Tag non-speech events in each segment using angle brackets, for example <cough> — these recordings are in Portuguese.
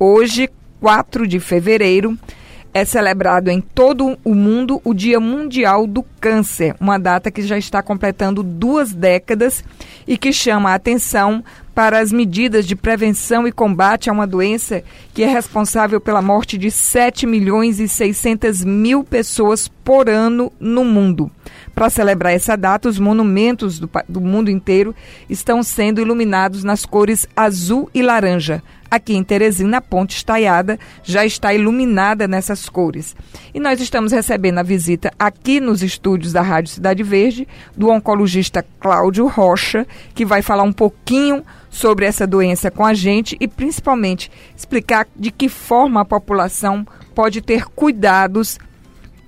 Hoje, 4 de fevereiro, é celebrado em todo o mundo o Dia Mundial do Câncer, uma data que já está completando duas décadas e que chama a atenção para as medidas de prevenção e combate a uma doença que é responsável pela morte de 7 milhões e 600 mil pessoas por ano no mundo. Para celebrar essa data, os monumentos do, do mundo inteiro estão sendo iluminados nas cores azul e laranja, Aqui em Teresina, a ponte estaiada já está iluminada nessas cores. E nós estamos recebendo a visita aqui nos estúdios da Rádio Cidade Verde do oncologista Cláudio Rocha, que vai falar um pouquinho sobre essa doença com a gente e principalmente explicar de que forma a população pode ter cuidados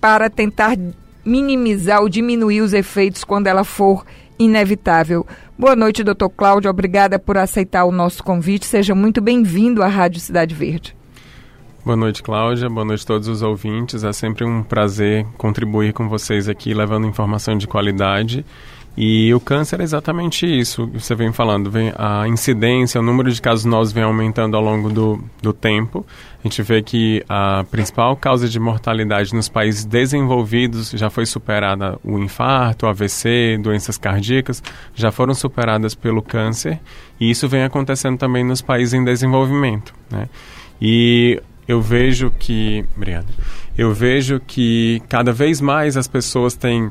para tentar minimizar ou diminuir os efeitos quando ela for inevitável. Boa noite, doutor Cláudio. Obrigada por aceitar o nosso convite. Seja muito bem-vindo à Rádio Cidade Verde. Boa noite, Cláudia. Boa noite a todos os ouvintes. É sempre um prazer contribuir com vocês aqui, levando informação de qualidade e o câncer é exatamente isso que você vem falando. Vem a incidência, o número de casos novos vem aumentando ao longo do, do tempo. A gente vê que a principal causa de mortalidade nos países desenvolvidos já foi superada o infarto, o AVC, doenças cardíacas, já foram superadas pelo câncer. E isso vem acontecendo também nos países em desenvolvimento. Né? E eu vejo que. Obrigado. Eu vejo que cada vez mais as pessoas têm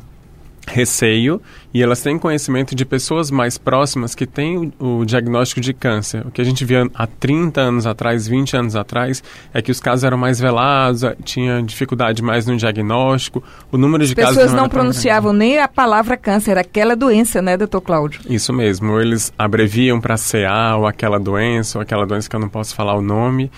receio e elas têm conhecimento de pessoas mais próximas que têm o, o, diagnóstico de câncer. O que a gente via há 30 anos atrás, 20 anos atrás, é que os casos eram mais velados, tinha dificuldade mais no diagnóstico, o número de As casos... As pessoas não, não pronunciavam nem a palavra câncer, aquela doença, né, doutor Cláudio? Isso mesmo, eles abreviam para CA ou aquela doença, ou aquela doença que eu não posso falar o nome.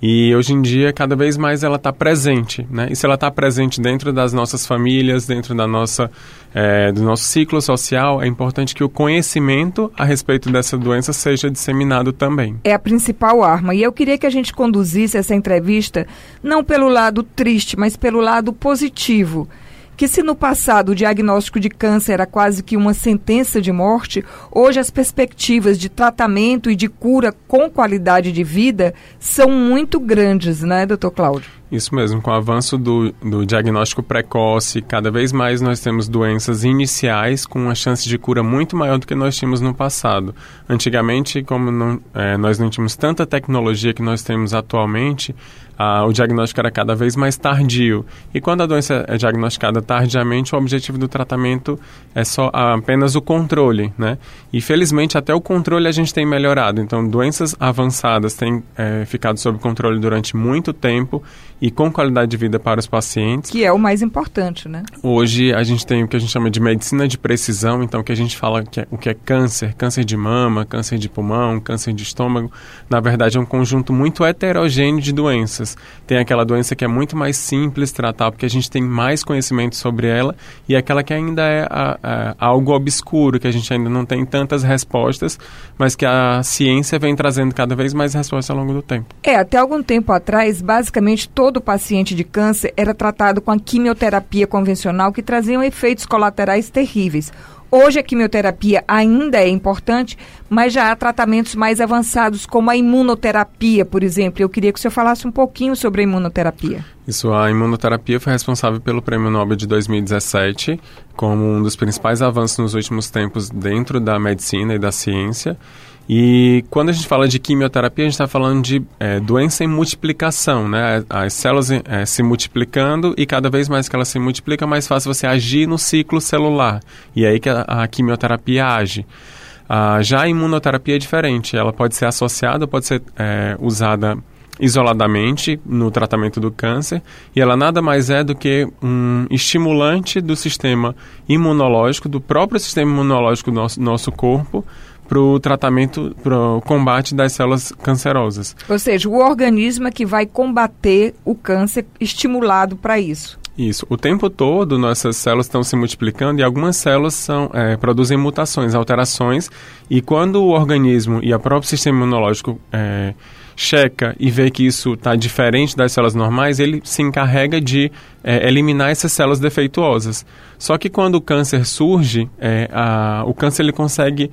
E hoje em dia, cada vez mais ela está presente, né? E se ela está presente dentro das nossas famílias, dentro da nossa, é, do nosso ciclo social, é importante que o conhecimento a respeito dessa doença seja disseminado também. É a principal arma. E eu queria que a gente conduzisse essa entrevista não pelo lado triste, mas pelo lado positivo que se no passado o diagnóstico de câncer era quase que uma sentença de morte, hoje as perspectivas de tratamento e de cura com qualidade de vida são muito grandes, né, doutor Cláudio? Isso mesmo, com o avanço do, do diagnóstico precoce, cada vez mais nós temos doenças iniciais com uma chance de cura muito maior do que nós tínhamos no passado. Antigamente, como não, é, nós não tínhamos tanta tecnologia que nós temos atualmente, o diagnóstico era cada vez mais tardio. E quando a doença é diagnosticada tardiamente, o objetivo do tratamento é só apenas o controle, né? E felizmente até o controle a gente tem melhorado. Então, doenças avançadas têm é, ficado sob controle durante muito tempo e com qualidade de vida para os pacientes. Que é o mais importante, né? Hoje a gente tem o que a gente chama de medicina de precisão, então que a gente fala que é, o que é câncer, câncer de mama, câncer de pulmão, câncer de estômago, na verdade é um conjunto muito heterogêneo de doenças. Tem aquela doença que é muito mais simples tratar, porque a gente tem mais conhecimento sobre ela, e aquela que ainda é a, a, algo obscuro, que a gente ainda não tem tantas respostas, mas que a ciência vem trazendo cada vez mais respostas ao longo do tempo. É, até algum tempo atrás, basicamente todo todo paciente de câncer era tratado com a quimioterapia convencional que traziam efeitos colaterais terríveis. Hoje a quimioterapia ainda é importante, mas já há tratamentos mais avançados, como a imunoterapia, por exemplo. Eu queria que o senhor falasse um pouquinho sobre a imunoterapia. Isso, a imunoterapia foi responsável pelo Prêmio Nobel de 2017, como um dos principais avanços nos últimos tempos dentro da medicina e da ciência. E quando a gente fala de quimioterapia, a gente está falando de é, doença em multiplicação, né? As células é, se multiplicando e cada vez mais que elas se multiplicam, mais fácil você agir no ciclo celular. E é aí que a, a quimioterapia age. Ah, já a imunoterapia é diferente. Ela pode ser associada, pode ser é, usada isoladamente no tratamento do câncer e ela nada mais é do que um estimulante do sistema imunológico, do próprio sistema imunológico do nosso, nosso corpo, para o tratamento, para o combate das células cancerosas. Ou seja, o organismo é que vai combater o câncer estimulado para isso. Isso. O tempo todo, nossas células estão se multiplicando e algumas células são, é, produzem mutações, alterações. E quando o organismo e o próprio sistema imunológico é, checa e vê que isso está diferente das células normais, ele se encarrega de é, eliminar essas células defeituosas. Só que quando o câncer surge, é, a, o câncer ele consegue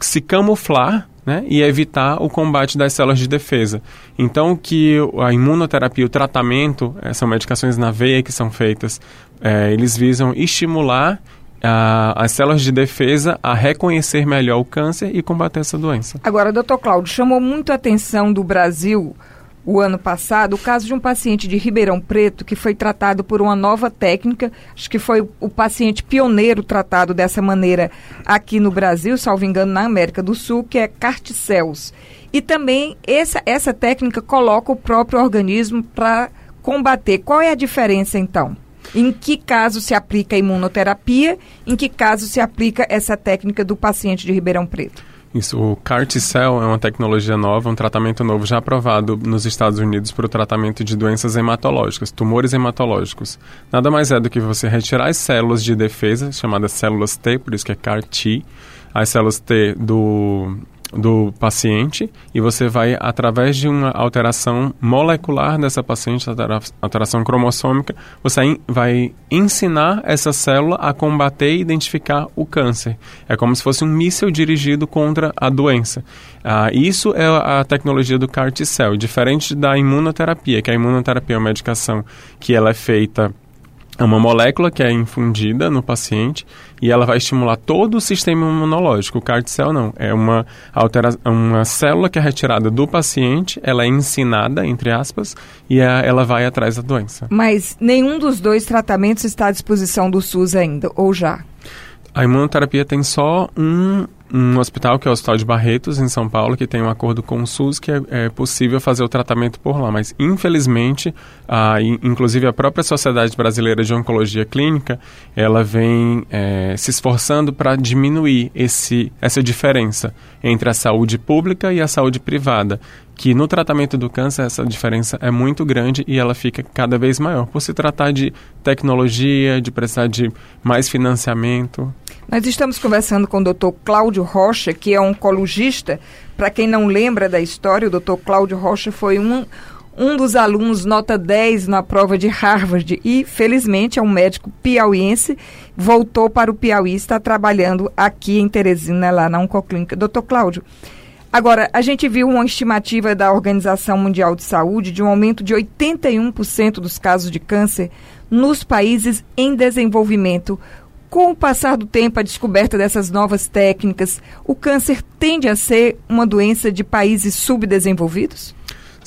se camuflar né, e evitar o combate das células de defesa. Então, que a imunoterapia, o tratamento, eh, são medicações na veia que são feitas, é, eles visam estimular a, as células de defesa a reconhecer melhor o câncer e combater essa doença. Agora, doutor Cláudio, chamou muito a atenção do Brasil o ano passado o caso de um paciente de Ribeirão Preto que foi tratado por uma nova técnica, acho que foi o paciente pioneiro tratado dessa maneira aqui no Brasil, salvo engano, na América do Sul, que é Carticels. E também essa, essa técnica coloca o próprio organismo para combater. Qual é a diferença então? Em que caso se aplica a imunoterapia? Em que caso se aplica essa técnica do paciente de Ribeirão Preto? Isso, o CAR-T-cell é uma tecnologia nova, um tratamento novo já aprovado nos Estados Unidos para o tratamento de doenças hematológicas, tumores hematológicos. Nada mais é do que você retirar as células de defesa, chamadas células T, por isso que é CAR-T, as células T do do paciente e você vai, através de uma alteração molecular dessa paciente, alteração cromossômica, você vai ensinar essa célula a combater e identificar o câncer. É como se fosse um míssil dirigido contra a doença. Ah, isso é a tecnologia do CAR-T-cell, diferente da imunoterapia, que a imunoterapia é uma medicação que ela é feita é uma molécula que é infundida no paciente e ela vai estimular todo o sistema imunológico. O CAR T-cell não. É uma, altera uma célula que é retirada do paciente, ela é ensinada, entre aspas, e a, ela vai atrás da doença. Mas nenhum dos dois tratamentos está à disposição do SUS ainda, ou já? A imunoterapia tem só um, um hospital, que é o Hospital de Barretos, em São Paulo, que tem um acordo com o SUS que é, é possível fazer o tratamento por lá. Mas, infelizmente, a, inclusive a própria Sociedade Brasileira de Oncologia Clínica, ela vem é, se esforçando para diminuir esse, essa diferença entre a saúde pública e a saúde privada que no tratamento do câncer essa diferença é muito grande e ela fica cada vez maior, por se tratar de tecnologia, de precisar de mais financiamento. Nós estamos conversando com o Dr. Cláudio Rocha, que é oncologista. Para quem não lembra da história, o Dr. Cláudio Rocha foi um, um dos alunos nota 10 na prova de Harvard e, felizmente, é um médico piauiense, voltou para o Piauí, está trabalhando aqui em Teresina, lá na Oncoclínica. Doutor Cláudio, Agora, a gente viu uma estimativa da Organização Mundial de Saúde de um aumento de 81% dos casos de câncer nos países em desenvolvimento. Com o passar do tempo, a descoberta dessas novas técnicas, o câncer tende a ser uma doença de países subdesenvolvidos?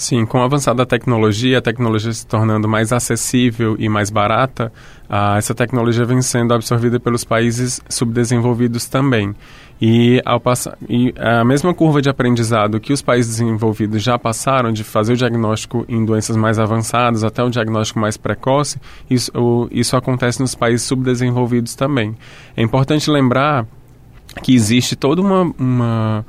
Sim, com a avançada tecnologia, a tecnologia se tornando mais acessível e mais barata, ah, essa tecnologia vem sendo absorvida pelos países subdesenvolvidos também. E, ao passar, e a mesma curva de aprendizado que os países desenvolvidos já passaram de fazer o diagnóstico em doenças mais avançadas até o diagnóstico mais precoce, isso, o, isso acontece nos países subdesenvolvidos também. É importante lembrar que existe toda uma, uma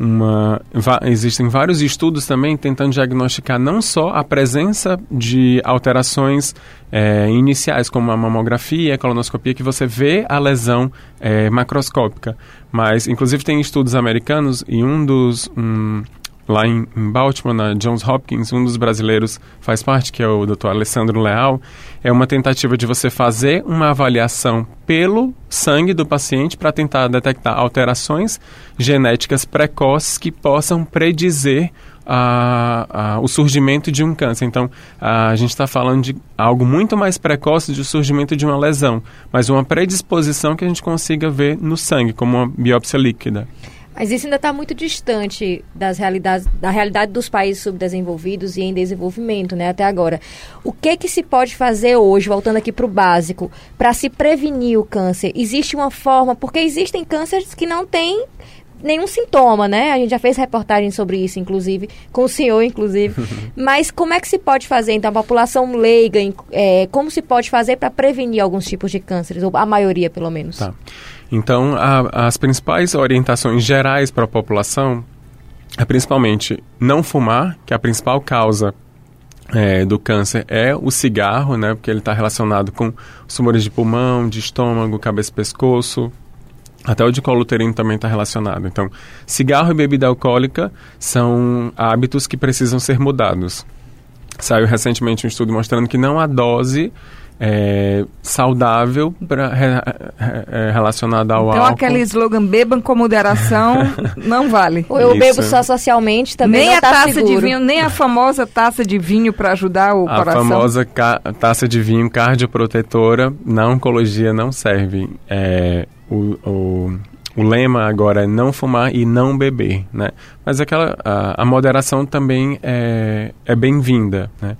uma, existem vários estudos também tentando diagnosticar não só a presença de alterações é, iniciais, como a mamografia, a colonoscopia, que você vê a lesão é, macroscópica, mas inclusive tem estudos americanos e um dos um, lá em, Baltimore, na Johns Hopkins, um dos brasileiros faz parte, que é o Dr. Alessandro Leal, é uma tentativa de você fazer uma avaliação pelo sangue do paciente para tentar detectar alterações genéticas precoces que possam predizer a, a, o surgimento de um câncer. Então, a, a gente está falando de algo muito mais precoce do surgimento de uma lesão, mas uma predisposição que a gente consiga ver no sangue, como uma biópsia líquida. Mas isso ainda está muito distante das realidades, da realidade dos países subdesenvolvidos e em desenvolvimento, né, até agora. O que que se pode fazer hoje, voltando aqui para o básico, para se prevenir o câncer? Existe uma forma, porque existem cânceres que não têm nenhum sintoma, né? A gente já fez reportagem sobre isso, inclusive, com o senhor, inclusive. <laughs> Mas como é que se pode fazer, então, a população leiga, é, como se pode fazer para prevenir alguns tipos de cânceres, ou a maioria, pelo menos? Tá. Então, a, as principais orientações gerais para a população é principalmente não fumar, que é a principal causa é, do câncer é o cigarro, né? Porque ele está relacionado com tumores de pulmão, de estômago, cabeça e pescoço. Até o de colo uterino também está relacionado. Então, cigarro e bebida alcoólica são hábitos que precisam ser mudados. Saiu recentemente um estudo mostrando que não há dose é, saudável pra, é, relacionada ao então, álcool. Então aquele slogan bebam com moderação <laughs> não vale. Ou eu Isso. bebo só socialmente também nem a tá taça seguro. de vinho, nem a famosa taça de vinho para ajudar o a coração. A famosa taça de vinho cardioprotetora na oncologia não serve. É, o, o o lema agora é não fumar e não beber, né? Mas aquela a, a moderação também é, é bem-vinda, né?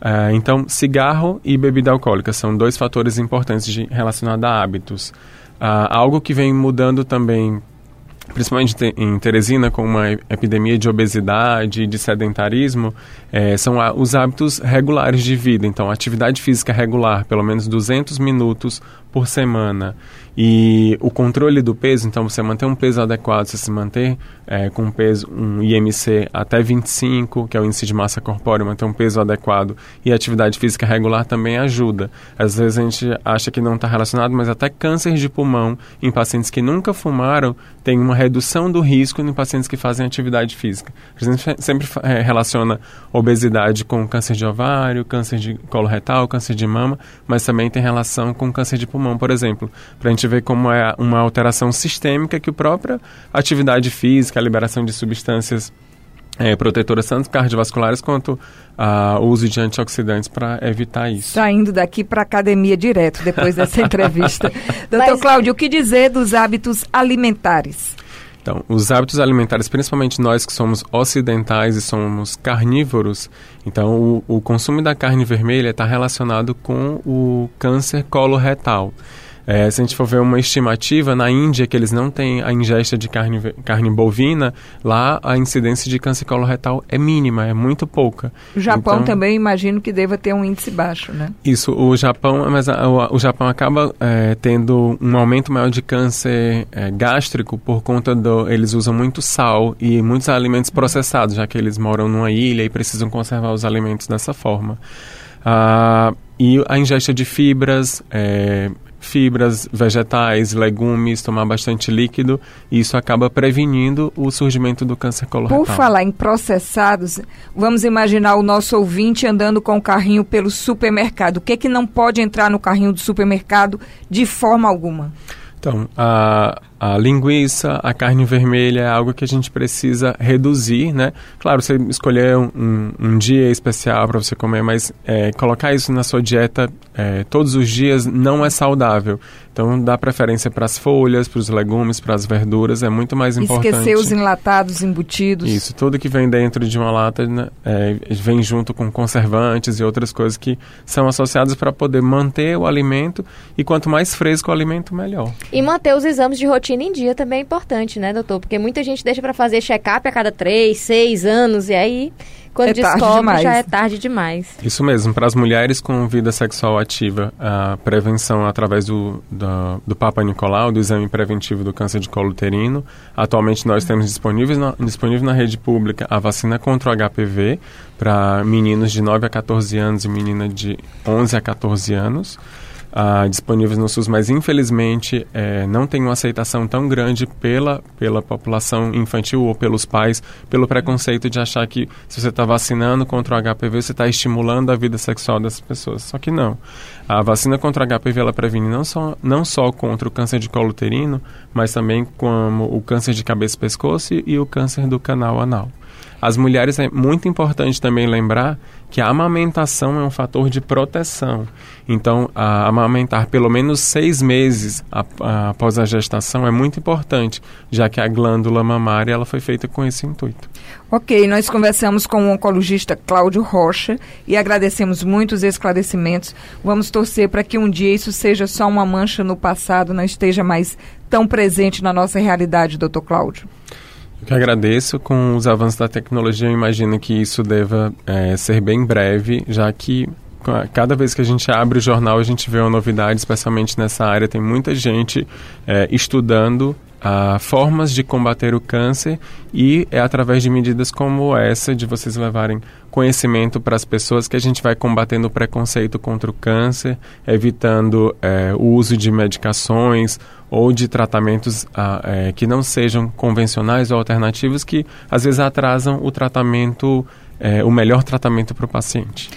Uh, então, cigarro e bebida alcoólica são dois fatores importantes de, relacionados a hábitos. Uh, algo que vem mudando também, principalmente em Teresina, com uma epidemia de obesidade e de sedentarismo, é, são a, os hábitos regulares de vida. Então, atividade física regular, pelo menos 200 minutos por semana. E o controle do peso, então você manter um peso adequado, você se manter é, com um peso, um IMC até 25, que é o índice de massa corpórea, manter um peso adequado e atividade física regular também ajuda. Às vezes a gente acha que não está relacionado, mas até câncer de pulmão em pacientes que nunca fumaram tem uma redução do risco em pacientes que fazem atividade física. A gente sempre é, relaciona obesidade com câncer de ovário, câncer de colo retal, câncer de mama, mas também tem relação com câncer de pulmão, por exemplo, gente ver como é uma alteração sistêmica que a própria atividade física, a liberação de substâncias é, protetoras tanto cardiovasculares quanto uh, o uso de antioxidantes para evitar isso. Saindo daqui para academia direto depois dessa <laughs> entrevista. Doutor Mas... Cláudio, o que dizer dos hábitos alimentares? Então, os hábitos alimentares, principalmente nós que somos ocidentais e somos carnívoros, então o, o consumo da carne vermelha está relacionado com o câncer coloretal. É, se a gente for ver uma estimativa, na Índia, que eles não têm a ingesta de carne, carne bovina, lá a incidência de câncer coloretal é mínima, é muito pouca. O Japão então, também imagino que deva ter um índice baixo, né? Isso, o Japão, mas a, o, o, Japão acaba é, tendo um aumento maior de câncer é, gástrico por conta do. Eles usam muito sal e muitos alimentos processados, já que eles moram numa ilha e precisam conservar os alimentos dessa forma. Ah, e a ingesta de fibras, é, fibras, vegetais, legumes, tomar bastante líquido, e isso acaba prevenindo o surgimento do câncer coloretal. Por falar em processados, vamos imaginar o nosso ouvinte andando com o carrinho pelo supermercado. O que é que não pode entrar no carrinho do supermercado de forma alguma? Então, a, a linguiça, a carne vermelha é algo que a gente precisa reduzir, né? Claro, você escolher um, um dia especial para você comer, mas é, colocar isso na sua dieta é, todos os dias não é saudável. Então, dá preferência para as folhas, para os legumes, para as verduras, é muito mais importante. Esquecer os enlatados, embutidos. Isso, tudo que vem dentro de uma lata né, é, vem junto com conservantes e outras coisas que são associadas para poder manter o alimento e quanto mais fresco o alimento, melhor. E manter os exames de rotina rotina em dia também é importante, né, doutor? Porque muita gente deixa para fazer check-up a cada três, seis anos, e aí, quando é descobre, já é tarde demais. Isso mesmo. Para as mulheres com vida sexual ativa, a prevenção através do, do, do Papa Nicolau, do exame preventivo do câncer de colo uterino. Atualmente, nós temos disponível na, disponível na rede pública a vacina contra o HPV para meninos de 9 a 14 anos e menina de 11 a 14 anos ah, disponíveis no SUS, mas infelizmente é, não tem uma aceitação tão grande pela, pela população infantil ou pelos pais, pelo preconceito de achar que se você está vacinando contra o HPV, você está estimulando a vida sexual dessas pessoas. Só que não. A vacina contra o HPV ela previne não só, não só contra o câncer de colo uterino, mas também como o câncer de cabeça e pescoço e o câncer do canal anal. As mulheres é muito importante também lembrar que a amamentação é um fator de proteção. Então, a amamentar pelo menos seis meses após a gestação é muito importante, já que a glândula mamária ela foi feita com esse intuito. Ok, nós conversamos com o oncologista Cláudio Rocha e agradecemos muito os esclarecimentos. Vamos torcer para que um dia isso seja só uma mancha no passado, não esteja mais tão presente na nossa realidade, doutor Cláudio. Que agradeço. Com os avanços da tecnologia, eu imagino que isso deva é, ser bem breve, já que cada vez que a gente abre o jornal, a gente vê uma novidade, especialmente nessa área. Tem muita gente é, estudando ah, formas de combater o câncer e é através de medidas como essa, de vocês levarem conhecimento para as pessoas, que a gente vai combatendo o preconceito contra o câncer, evitando é, o uso de medicações ou de tratamentos ah, é, que não sejam convencionais ou alternativos, que às vezes atrasam o tratamento, é, o melhor tratamento para o paciente.